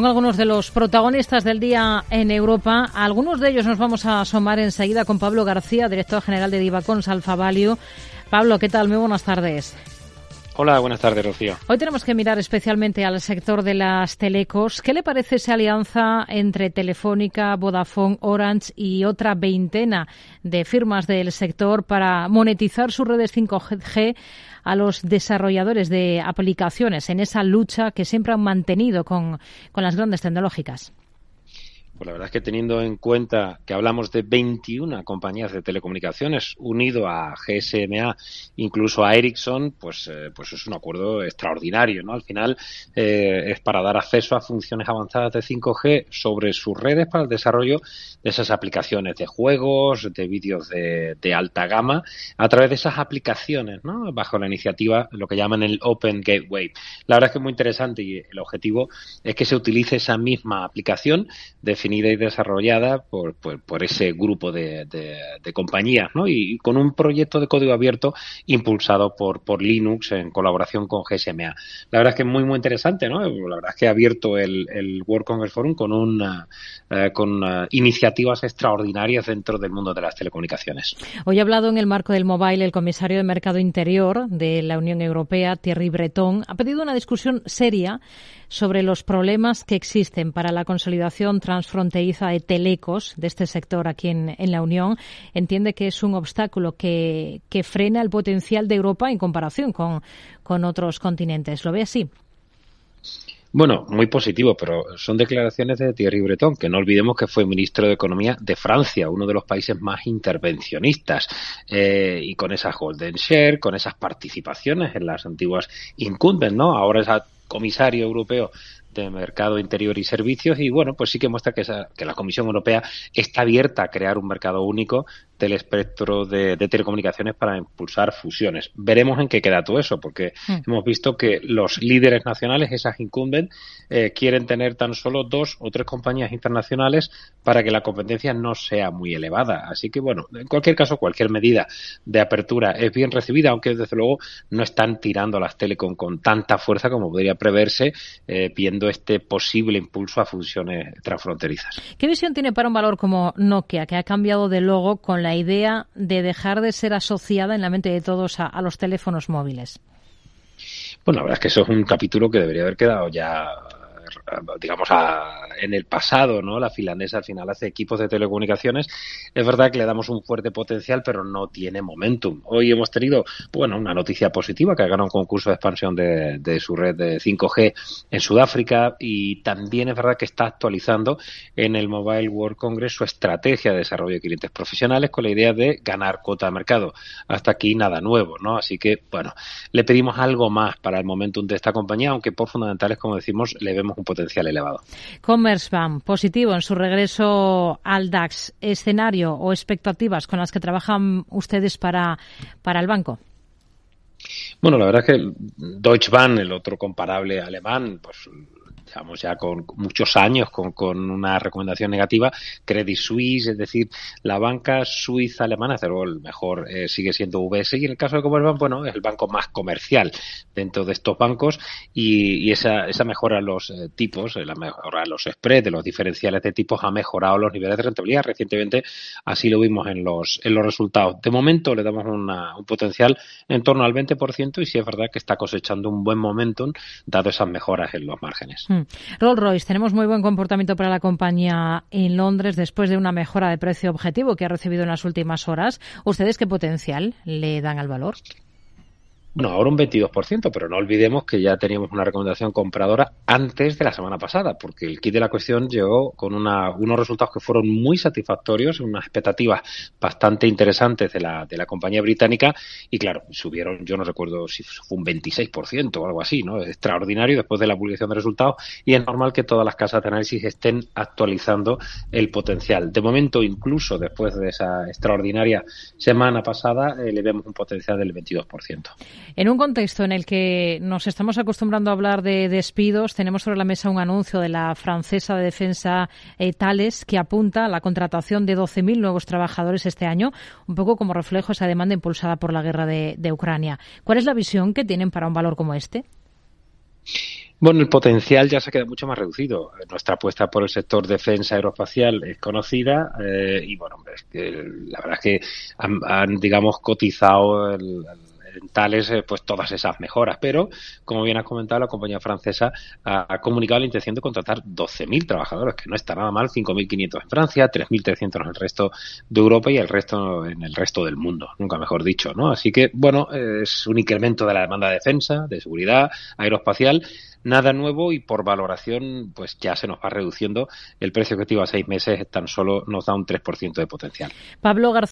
Algunos de los protagonistas del día en Europa, algunos de ellos nos vamos a asomar enseguida con Pablo García, director general de Divacons Alfa. Pablo, ¿qué tal? Muy buenas tardes. Hola, buenas tardes, Rocío. Hoy tenemos que mirar especialmente al sector de las telecos. ¿Qué le parece esa alianza entre Telefónica, Vodafone, Orange y otra veintena de firmas del sector para monetizar sus redes 5G a los desarrolladores de aplicaciones en esa lucha que siempre han mantenido con, con las grandes tecnológicas? Pues la verdad es que teniendo en cuenta que hablamos de 21 compañías de telecomunicaciones unido a GSMA, incluso a Ericsson, pues, eh, pues es un acuerdo extraordinario, ¿no? Al final eh, es para dar acceso a funciones avanzadas de 5G sobre sus redes para el desarrollo de esas aplicaciones de juegos, de vídeos de, de alta gama, a través de esas aplicaciones, ¿no? Bajo la iniciativa, lo que llaman el Open Gateway. La verdad es que es muy interesante y el objetivo es que se utilice esa misma aplicación de definida y desarrollada por, por, ese grupo de, de, compañías, ¿no? Y, con un proyecto de código abierto impulsado por, por Linux en colaboración con GSMA. La verdad es que es muy, muy interesante, ¿no? La verdad es que ha abierto el, el World Congress Forum con, una, eh, con iniciativas extraordinarias dentro del mundo de las telecomunicaciones. Hoy ha hablado en el marco del mobile el comisario de Mercado Interior de la Unión Europea, Thierry Breton, ha pedido una discusión seria sobre los problemas que existen para la consolidación transfronteriza de telecos de este sector aquí en, la Unión. Entiende que es un obstáculo que, que, frena el potencial de Europa en comparación con, con otros continentes. ¿Lo ve así? Bueno, muy positivo, pero son declaraciones de Thierry Breton, que no olvidemos que fue ministro de Economía de Francia, uno de los países más intervencionistas, eh, y con esa golden share, con esas participaciones en las antiguas incumbents, ¿no? Ahora esa comisario europeo de mercado interior y servicios y bueno pues sí que muestra que, que la Comisión Europea está abierta a crear un mercado único del espectro de, telecomunicaciones para impulsar fusiones. Veremos en qué queda todo eso, porque mm. hemos visto que los líderes nacionales, esas incumbent, eh, quieren tener tan solo dos o tres compañías internacionales para que la competencia no sea muy elevada. Así que, bueno, en cualquier caso, cualquier medida de apertura es bien recibida, aunque desde luego no están tirando las telecom con tanta fuerza como podría preverse, eh, viendo este posible impulso a fusiones transfronterizas. ¿Qué visión tiene para un valor como Nokia, que ha cambiado de logo con la la idea de dejar de ser asociada en la mente de todos a, los teléfonos móviles? Bueno, la verdad es que eso es un capítulo que debería haber quedado ya digamos, en el pasado, ¿no? La finlandesa al final hace equipos de telecomunicaciones. Es verdad que le damos un fuerte potencial, pero no tiene momentum. Hoy hemos tenido, bueno, una noticia positiva, que ha ganado un concurso de expansión de, de su red de 5G en Sudáfrica y también es verdad que está actualizando en el Mobile World Congress su estrategia de desarrollo de clientes profesionales con la idea de ganar cuota de mercado. Hasta aquí nada nuevo, ¿no? Así que, bueno, le pedimos algo más para el momentum de esta compañía, aunque por fundamentales, como decimos, le vemos un potencial elevado. Commerzbank, positivo en su regreso al DAX. ¿Escenario o expectativas con las que trabajan ustedes para, para el banco? Bueno, la verdad es que Deutsche Bank, el otro comparable alemán, pues ya con muchos años con, con, una recomendación negativa, Credit Suisse, es decir, la banca suiza alemana, pero el mejor eh, sigue siendo UBS y en el caso de Commerzbank, bueno, es el banco más comercial dentro de estos bancos y, y esa, esa mejora en los eh, tipos, eh, la mejora en los spreads, de los diferenciales de tipos ha mejorado los niveles de rentabilidad recientemente, así lo vimos en los, en los resultados. De momento le damos una, un potencial en torno al 20% y sí es verdad que está cosechando un buen momentum dado esas mejoras en los márgenes. Mm. Rolls Royce, tenemos muy buen comportamiento para la compañía en Londres después de una mejora de precio objetivo que ha recibido en las últimas horas. ¿Ustedes qué potencial le dan al valor? Bueno, ahora un 22%, pero no olvidemos que ya teníamos una recomendación compradora antes de la semana pasada, porque el kit de la cuestión llegó con una, unos resultados que fueron muy satisfactorios, unas expectativas bastante interesantes de la, de la compañía británica y claro, subieron, yo no recuerdo si fue un 26% o algo así, ¿no? Extraordinario después de la publicación de resultados y es normal que todas las casas de análisis estén actualizando el potencial. De momento, incluso después de esa extraordinaria semana pasada, eh, le vemos un potencial del 22%. En un contexto en el que nos estamos acostumbrando a hablar de despidos, tenemos sobre la mesa un anuncio de la francesa de defensa eh, Thales que apunta a la contratación de 12.000 nuevos trabajadores este año, un poco como reflejo esa demanda impulsada por la guerra de, de Ucrania. ¿Cuál es la visión que tienen para un valor como este? Bueno, el potencial ya se queda mucho más reducido. Nuestra apuesta por el sector defensa aeroespacial es conocida eh, y, bueno, es que la verdad es que han, digamos, cotizado el tales eh, pues todas esas mejoras. Pero, como bien has comentado, la compañía francesa ha, comunicado la intención de contratar 12.000 trabajadores, que no está nada mal, 5.500 en Francia, 3.300 en el resto de Europa y el resto en el resto del mundo, nunca mejor dicho, ¿no? Así que, bueno, es un incremento de la demanda de defensa, de seguridad aeroespacial, nada nuevo y por valoración pues ya se nos va reduciendo el precio objetivo a seis meses tan solo nos da un 3% de potencial. Pablo